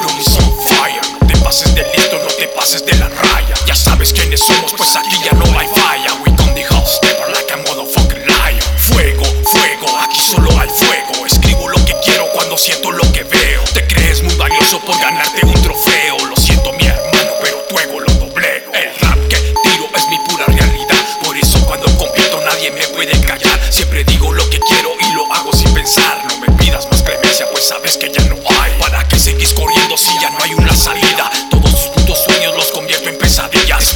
room on fire. Te pases de listo, no te pases de la raya. Ya sabes quiénes somos, pues aquí ya no hay falla.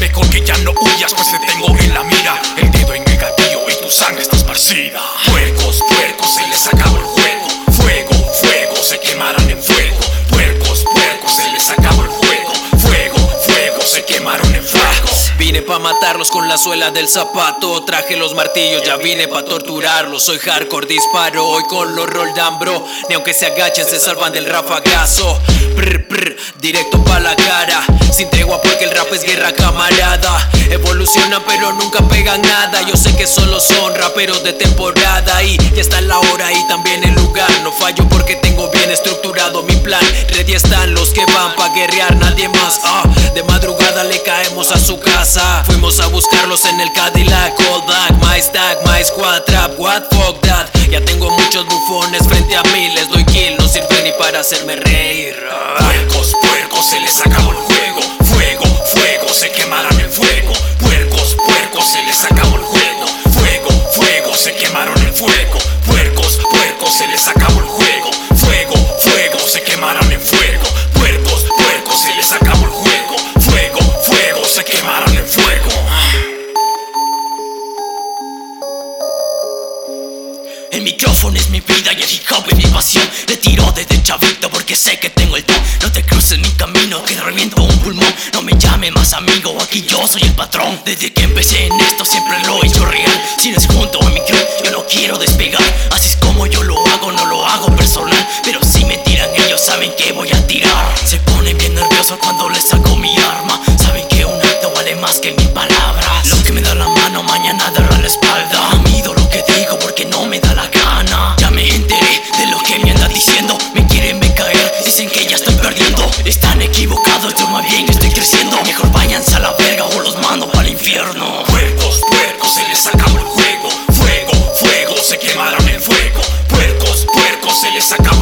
Mejor que ya no huyas, pues te tengo en la mira. El dedo en el gatillo y tu sangre está esparcida. Puercos, puercos, se les acabó el juego. Fuego, fuego, se quemarán en fuego. Puercos, puercos, se les acabó el juego. Fuego, fuego, se quemaron en fuego. Vine pa' matarlos con la suela del zapato Traje los martillos, ya vine pa' torturarlos Soy hardcore, disparo hoy con los Roldán, bro Ni aunque se agachen se salvan del rafagazo Prr, prr, directo pa' la cara Sin tregua porque el rap es guerra camarada. Evolucionan pero nunca pegan nada. Yo sé que solo son raperos de temporada Y ya está la hora y también el lugar. No fallo porque tengo bien estructurado mi plan. Ready están los que van pa' guerrear, nadie más. Ah, De madrugada le caemos a su casa. Fuimos a buscarlos en el Cadillac All back, my stack, my squad trap What fuck that. Ya tengo muchos bufones frente a mí Les doy kill, no sirve ni para hacerme reír. Ah. Puercos, puercos, se les acabó el El micrófono es mi vida y el hip hop es mi pasión. Le tiro desde chavito porque sé que tengo el don. No te cruces mi camino que reviento un pulmón. No me llame más amigo, aquí yo soy el patrón. Desde que empecé en esto siempre lo he hecho real. Si no es junto a mi crew, yo no quiero despegar. Así es como yo lo hago, no lo hago personal. Pero si me tiran ellos saben que voy a tirar. Se ponen bien nerviosos cuando les saco mi arma. Saben que un acto vale más que mil palabras. Lo que me da la mano mañana dará bien estoy creciendo Mejor váyanse a la verga o los mando para el infierno Puercos, puercos, se les acabó el juego. Fuego, fuego, se quemaron en fuego. Puercos, puercos, se les acabó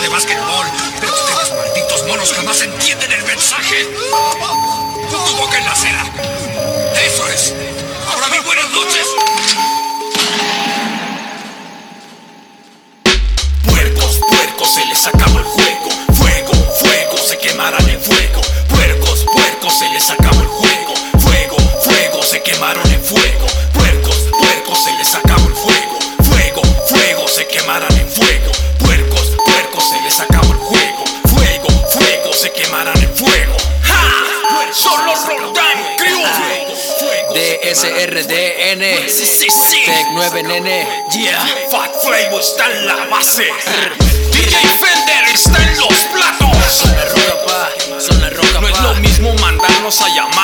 de básquetbol. Pero ustedes, malditos monos, jamás entienden el mensaje. Tu boca en la acera. Eso es. Ahora bien, buenas noches. Puercos, puercos, se les acabó el juego. Fuego, fuego, se quemarán en fuego. Puercos, puercos, se les acabó el juego. Fuego, fuego, se quemaron en fuego. N. Tech 9 nene. Yeah. Fat Flavor está en la base. DJ Fender está en los platos. Son la roca pa. Son la roca pa No es lo mismo mandarnos a llamar